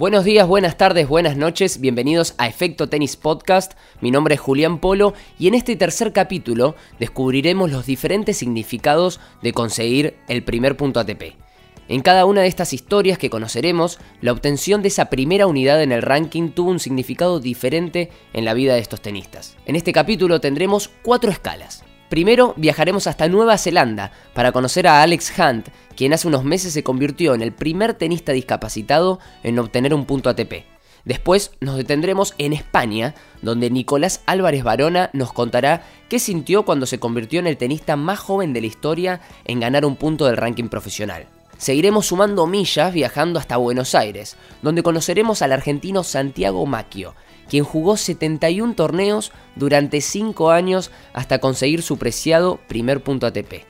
Buenos días, buenas tardes, buenas noches, bienvenidos a Efecto Tenis Podcast. Mi nombre es Julián Polo y en este tercer capítulo descubriremos los diferentes significados de conseguir el primer punto ATP. En cada una de estas historias que conoceremos, la obtención de esa primera unidad en el ranking tuvo un significado diferente en la vida de estos tenistas. En este capítulo tendremos cuatro escalas. Primero viajaremos hasta Nueva Zelanda para conocer a Alex Hunt, quien hace unos meses se convirtió en el primer tenista discapacitado en obtener un punto ATP. Después nos detendremos en España, donde Nicolás Álvarez Barona nos contará qué sintió cuando se convirtió en el tenista más joven de la historia en ganar un punto del ranking profesional. Seguiremos sumando millas viajando hasta Buenos Aires, donde conoceremos al argentino Santiago Macchio, quien jugó 71 torneos durante 5 años hasta conseguir su preciado primer punto ATP.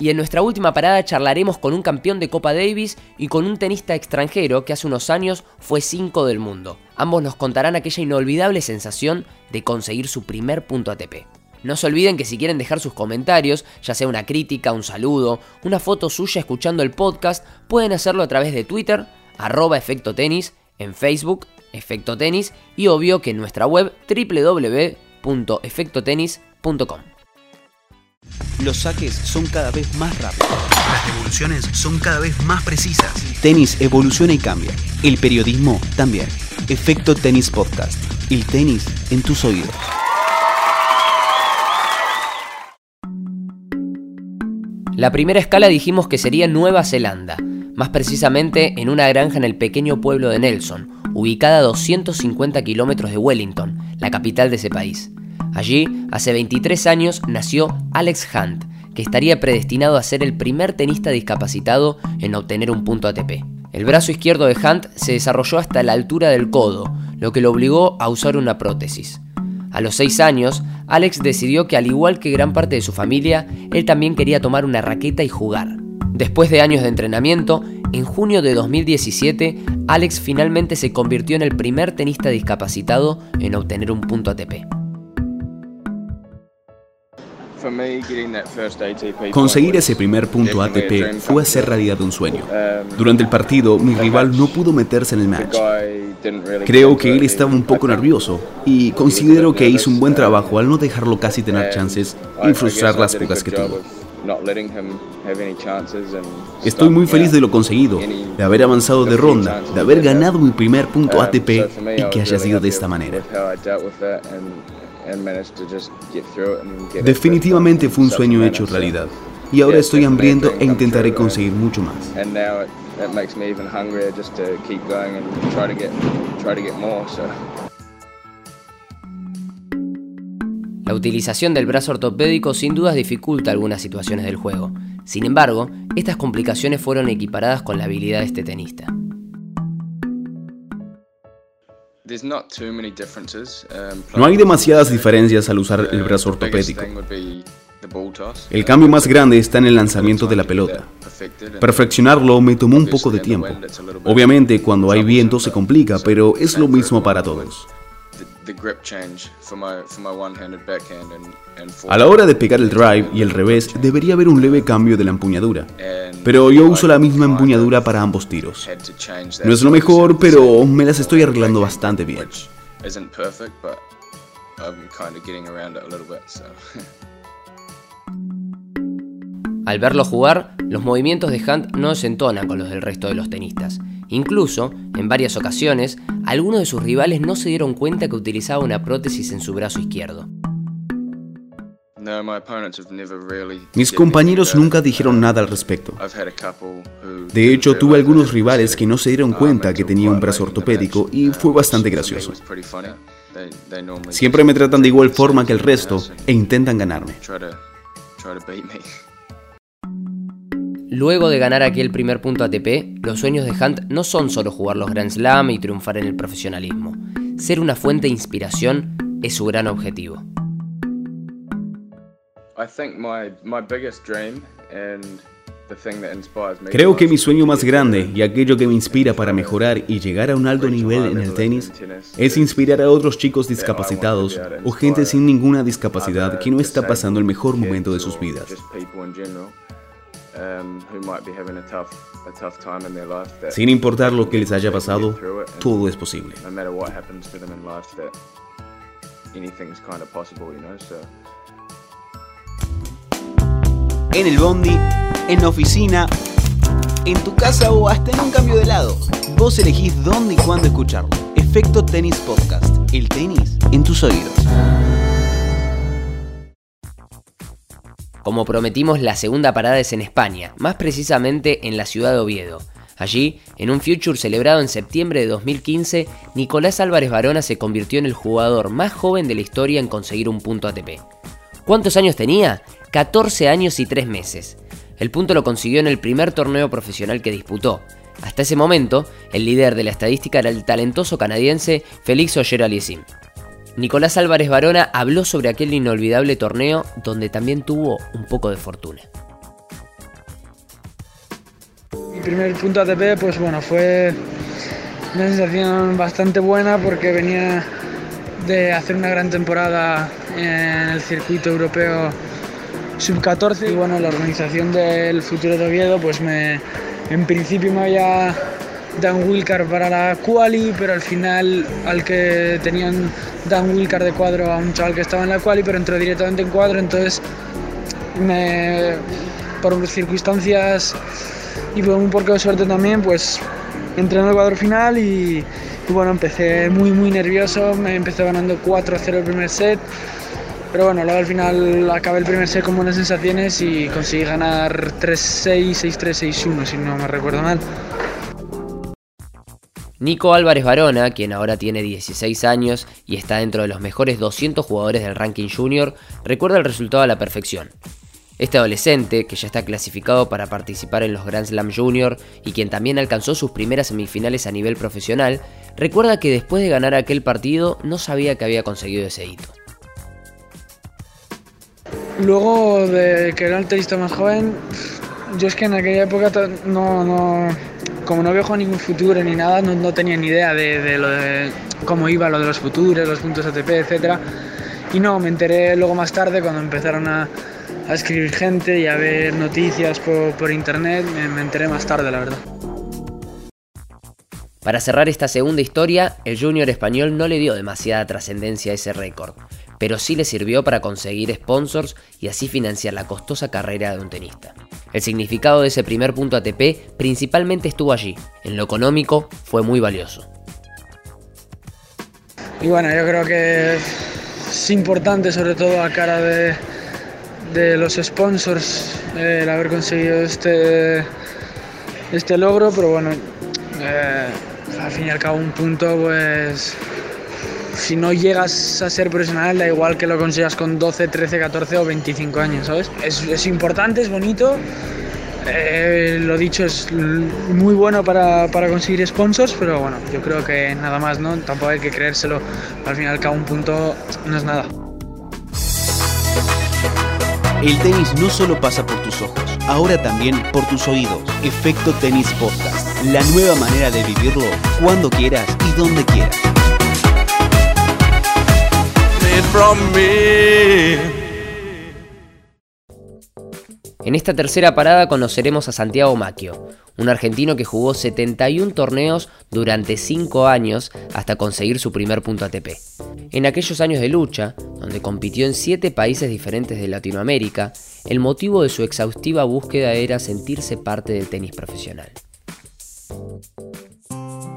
Y en nuestra última parada charlaremos con un campeón de Copa Davis y con un tenista extranjero que hace unos años fue 5 del mundo. Ambos nos contarán aquella inolvidable sensación de conseguir su primer punto ATP. No se olviden que si quieren dejar sus comentarios, ya sea una crítica, un saludo, una foto suya escuchando el podcast, pueden hacerlo a través de Twitter, arroba efecto tenis, en Facebook Efecto Tenis y obvio que en nuestra web www.efectotenis.com. Los saques son cada vez más rápidos. Las devoluciones son cada vez más precisas. Tenis evoluciona y cambia. El periodismo también. Efecto Tenis Podcast. El tenis en tus oídos. La primera escala dijimos que sería Nueva Zelanda, más precisamente en una granja en el pequeño pueblo de Nelson, ubicada a 250 kilómetros de Wellington, la capital de ese país. Allí, hace 23 años, nació Alex Hunt, que estaría predestinado a ser el primer tenista discapacitado en obtener un punto ATP. El brazo izquierdo de Hunt se desarrolló hasta la altura del codo, lo que lo obligó a usar una prótesis. A los 6 años, Alex decidió que al igual que gran parte de su familia, él también quería tomar una raqueta y jugar. Después de años de entrenamiento, en junio de 2017, Alex finalmente se convirtió en el primer tenista discapacitado en obtener un punto ATP. Conseguir ese primer punto ATP fue hacer realidad un sueño. Durante el partido, mi rival no pudo meterse en el match. Creo que él estaba un poco nervioso y considero que hizo un buen trabajo al no dejarlo casi tener chances y frustrar las pocas que tuvo. Estoy muy feliz de lo conseguido, de haber avanzado de ronda, de haber ganado mi primer punto ATP y que haya sido de esta manera. Definitivamente fue un sueño hecho realidad y ahora estoy hambriento e intentaré conseguir mucho más. La utilización del brazo ortopédico sin dudas dificulta algunas situaciones del juego. Sin embargo, estas complicaciones fueron equiparadas con la habilidad de este tenista. No hay demasiadas diferencias al usar el brazo ortopédico. El cambio más grande está en el lanzamiento de la pelota. Perfeccionarlo me tomó un poco de tiempo. Obviamente cuando hay viento se complica, pero es lo mismo para todos. A la hora de pegar el drive y el revés, debería haber un leve cambio de la empuñadura. Pero yo uso la misma empuñadura para ambos tiros. No es lo mejor, pero me las estoy arreglando bastante bien. Al verlo jugar, los movimientos de Hunt no se entonan con los del resto de los tenistas. Incluso, en varias ocasiones, algunos de sus rivales no se dieron cuenta que utilizaba una prótesis en su brazo izquierdo. Mis compañeros nunca dijeron nada al respecto. De hecho, tuve algunos rivales que no se dieron cuenta que tenía un brazo ortopédico y fue bastante gracioso. Siempre me tratan de igual forma que el resto e intentan ganarme. Luego de ganar aquel primer punto ATP, los sueños de Hunt no son solo jugar los Grand Slam y triunfar en el profesionalismo. Ser una fuente de inspiración es su gran objetivo. Creo que mi sueño más grande y aquello que me inspira para mejorar y llegar a un alto nivel en el tenis es inspirar a otros chicos discapacitados o gente sin ninguna discapacidad que no está pasando el mejor momento de sus vidas. Sin importar lo que les haya pasado, todo es posible. En el bondi, en la oficina, en tu casa o hasta en un cambio de lado, vos elegís dónde y cuándo escucharlo. Efecto Tenis Podcast. El tenis en tus oídos. Como prometimos, la segunda parada es en España, más precisamente en la ciudad de Oviedo. Allí, en un Future celebrado en septiembre de 2015, Nicolás Álvarez Barona se convirtió en el jugador más joven de la historia en conseguir un punto ATP. ¿Cuántos años tenía? 14 años y 3 meses. El punto lo consiguió en el primer torneo profesional que disputó. Hasta ese momento, el líder de la estadística era el talentoso canadiense Félix Auger-Aliassime. Nicolás Álvarez Barona habló sobre aquel inolvidable torneo donde también tuvo un poco de fortuna. Mi primer punto ATP, pues bueno, fue una sensación bastante buena porque venía de hacer una gran temporada en el circuito europeo sub-14 y bueno, la organización del futuro de Oviedo pues me, en principio me había Dan Wilcar para la quali, pero al final al que tenían Dan Wilcar de cuadro a un chaval que estaba en la quali, pero entró directamente en cuadro, entonces me, por circunstancias y por un poco de suerte también, pues entré en el cuadro final y, y bueno, empecé muy muy nervioso, me empecé ganando 4-0 el primer set, pero bueno, luego al final acabé el primer set con buenas sensaciones y conseguí ganar 3-6, 6-3, 6-1 si no me recuerdo mal. Nico Álvarez Barona, quien ahora tiene 16 años y está dentro de los mejores 200 jugadores del ranking junior, recuerda el resultado a la perfección. Este adolescente, que ya está clasificado para participar en los Grand Slam Junior y quien también alcanzó sus primeras semifinales a nivel profesional, recuerda que después de ganar aquel partido no sabía que había conseguido ese hito. Luego de que era el tenista más joven, yo es que en aquella época no, no, como no veo ningún futuro ni nada, no, tenía ni idea de, cómo iba lo de los futuros, los puntos ATP, etc. Y no, me enteré luego más tarde cuando empezaron a, escribir gente y a ver noticias por, internet, me, enteré más tarde, la verdad. Para cerrar esta segunda historia, el junior español no le dio demasiada trascendencia a ese récord, pero sí le sirvió para conseguir sponsors y así financiar la costosa carrera de un tenista. El significado de ese primer punto ATP principalmente estuvo allí. En lo económico fue muy valioso. Y bueno, yo creo que es importante sobre todo a cara de, los sponsors el haber conseguido este, este logro, pero bueno, eh, al fin y al cabo un punto pues si no llegas a ser profesional, da igual que lo consigas con 12, 13, 14 o 25 años, ¿sabes? Es, importante, es bonito. Eh, lo dicho, es muy bueno para, conseguir sponsors, pero bueno, yo creo que nada más, ¿no? Tampoco hay que creérselo. Al final, cada un punto no es nada. El tenis no solo pasa por tus ojos, ahora también por tus oídos. Efecto Tenis Podcast, la nueva manera de vivirlo cuando quieras y donde quieras. En esta tercera parada conoceremos a Santiago Macchio, un argentino que jugó 71 torneos durante 5 años hasta conseguir su primer punto ATP. En aquellos años de lucha, donde compitió en 7 países diferentes de Latinoamérica, el motivo de su exhaustiva búsqueda era sentirse parte del tenis profesional.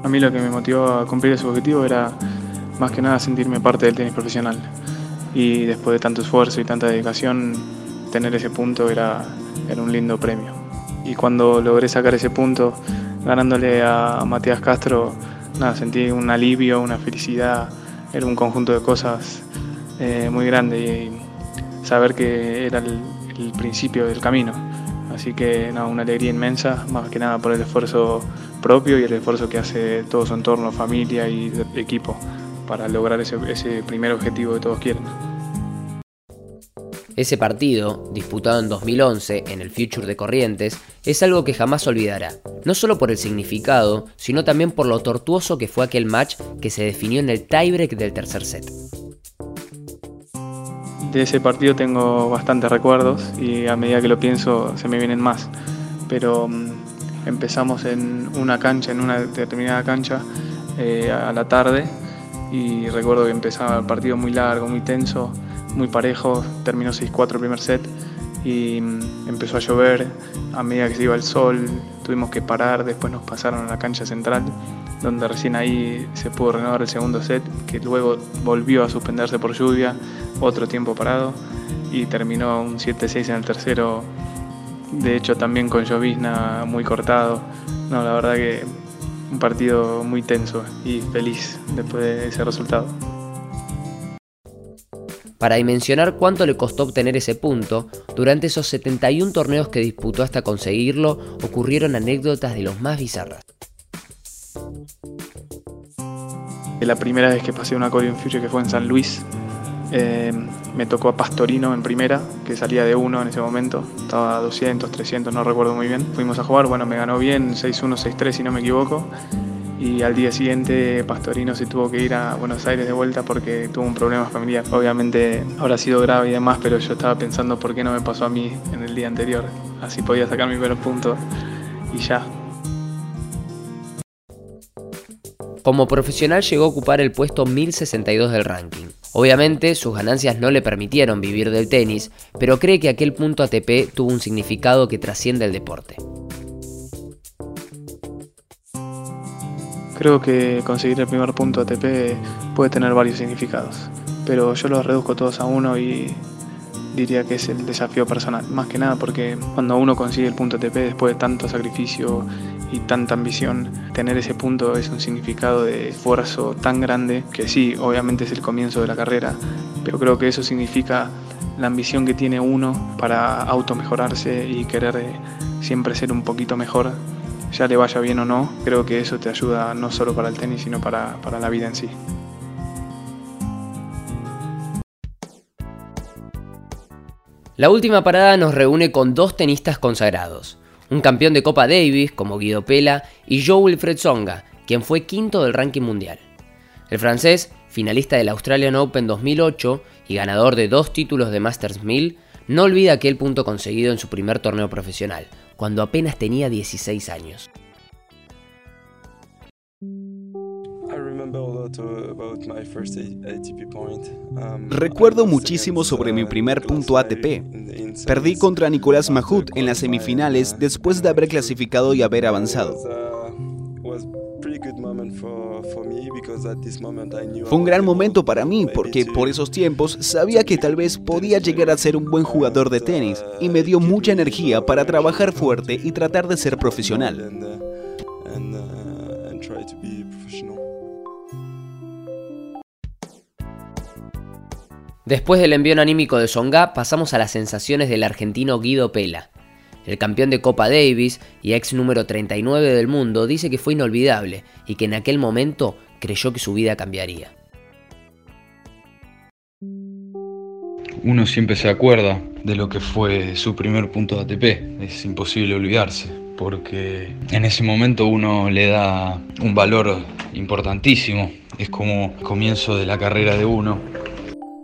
A mí lo que me motivó a cumplir ese objetivo era más que nada sentirme parte del tenis profesional. Y después de tanto esfuerzo y tanta dedicación, tener ese punto era, era un lindo premio. Y cuando logré sacar ese punto, ganándole a Matías Castro, nada, sentí un alivio, una felicidad, era un conjunto de cosas eh, muy grande y saber que era el, principio del camino. Así que nada, una alegría inmensa, más que nada por el esfuerzo propio y el esfuerzo que hace todo su entorno, familia y equipo para lograr ese, ese primer objetivo que todos quieren. Ese partido, disputado en 2011 en el Future de Corrientes, es algo que jamás olvidará, no solo por el significado, sino también por lo tortuoso que fue aquel match que se definió en el tiebreak del tercer set. De ese partido tengo bastantes recuerdos y a medida que lo pienso se me vienen más. Pero mm, empezamos en una cancha, en una determinada cancha, eh, a la tarde y recuerdo que empezaba el partido muy largo, muy tenso, muy parejo, terminó 6-4 el primer set y mm, empezó a llover, a medida que se iba el sol tuvimos que parar, después nos pasaron a la cancha central, donde recién ahí se pudo renovar el segundo set, que luego volvió a suspenderse por lluvia, otro tiempo parado y terminó un 7-6 en el tercero, de hecho también con llovizna muy cortado, no, la verdad que un partido muy tenso y feliz después de ese resultado. Para dimensionar cuánto le costó obtener ese punto, durante esos 71 torneos que disputó hasta conseguirlo, ocurrieron anécdotas de los más bizarras. La primera vez que pasé una Corium Future que fue en San Luis, eh, me tocó a Pastorino en primera, que salía de uno en ese momento, estaba a 200, 300, no recuerdo muy bien. Fuimos a jugar, bueno, me ganó bien, 6-1, 6-3 si no me equivoco y al día siguiente Pastorino se tuvo que ir a Buenos Aires de vuelta porque tuvo un problema familiar. Obviamente habrá sido grave y demás, pero yo estaba pensando por qué no me pasó a mí en el día anterior. Así podía sacar mi primer punto y ya. Como profesional llegó a ocupar el puesto 1062 del ranking. Obviamente sus ganancias no le permitieron vivir del tenis, pero cree que aquel punto ATP tuvo un significado que trasciende el deporte. Creo que conseguir el primer punto ATP puede tener varios significados, pero yo los reduzco todos a uno y diría que es el desafío personal, más que nada porque cuando uno consigue el punto ATP después de tanto sacrificio y tanta ambición, tener ese punto es un significado de esfuerzo tan grande que sí, obviamente es el comienzo de la carrera, pero creo que eso significa la ambición que tiene uno para automejorarse y querer eh, siempre ser un poquito mejor ya le vaya bien o no, creo que eso te ayuda no solo para el tenis, sino para, para la vida en sí. La última parada nos reúne con dos tenistas consagrados, un campeón de Copa Davis como Guido Pela y Joe Wilfred Songa, quien fue quinto del ranking mundial. El francés, finalista del Australian Open 2008 y ganador de dos títulos de Masters 1000, no olvida aquel punto conseguido en su primer torneo profesional, cuando apenas tenía 16 años. Recuerdo muchísimo sobre mi primer punto ATP. Perdí contra Nicolás Mahut en las semifinales después de haber clasificado y haber avanzado. Fue un gran momento para mí porque por esos tiempos sabía que tal vez podía llegar a ser un buen jugador de tenis y me dio mucha energía para trabajar fuerte y tratar de ser profesional. Después del envío anímico de Songa, pasamos a las sensaciones del argentino Guido Pela. El campeón de Copa Davis y ex número 39 del mundo dice que fue inolvidable y que en aquel momento creyó que su vida cambiaría. Uno siempre se acuerda de lo que fue su primer punto de ATP, es imposible olvidarse, porque en ese momento uno le da un valor importantísimo, es como el comienzo de la carrera de uno,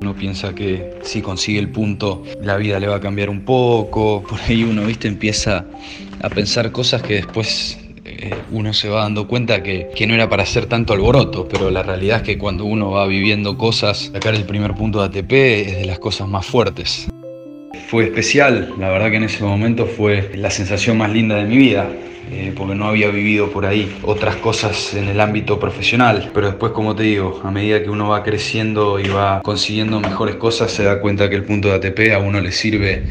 uno piensa que si consigue el punto la vida le va a cambiar un poco, por ahí uno, viste, empieza a pensar cosas que después eh, uno se va dando cuenta que, que, no era para hacer tanto alboroto, pero la realidad es que cuando uno va viviendo cosas, sacar el primer punto de ATP es de las cosas más fuertes. Especial, la verdad que en ese momento fue la sensación más linda de mi vida. Eh, porque no había vivido por ahí otras cosas en el ámbito profesional. Pero después, como te digo, a medida que uno va creciendo y va consiguiendo mejores cosas, se da cuenta que el punto de ATP a uno le sirve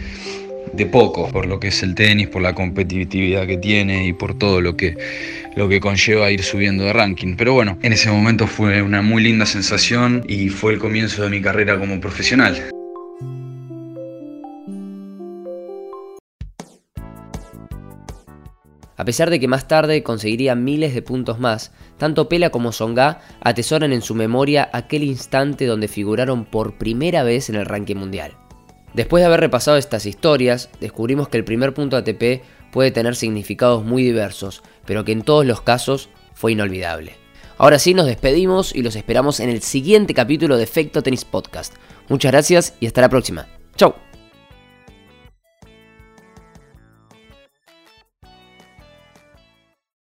de poco, por lo que es el tenis, por la competitividad que tiene y por todo lo que, lo que conlleva ir subiendo de ranking. Pero bueno, en ese momento fue una muy linda sensación y fue el comienzo de mi carrera como profesional. A pesar de que más tarde conseguiría miles de puntos más, tanto Pela como Songa atesoran en su memoria aquel instante donde figuraron por primera vez en el ranking mundial. Después de haber repasado estas historias, descubrimos que el primer punto ATP puede tener significados muy diversos, pero que en todos los casos fue inolvidable. Ahora sí, nos despedimos y los esperamos en el siguiente capítulo de Efecto Tenis Podcast, Muchas gracias y hasta la próxima. Chau.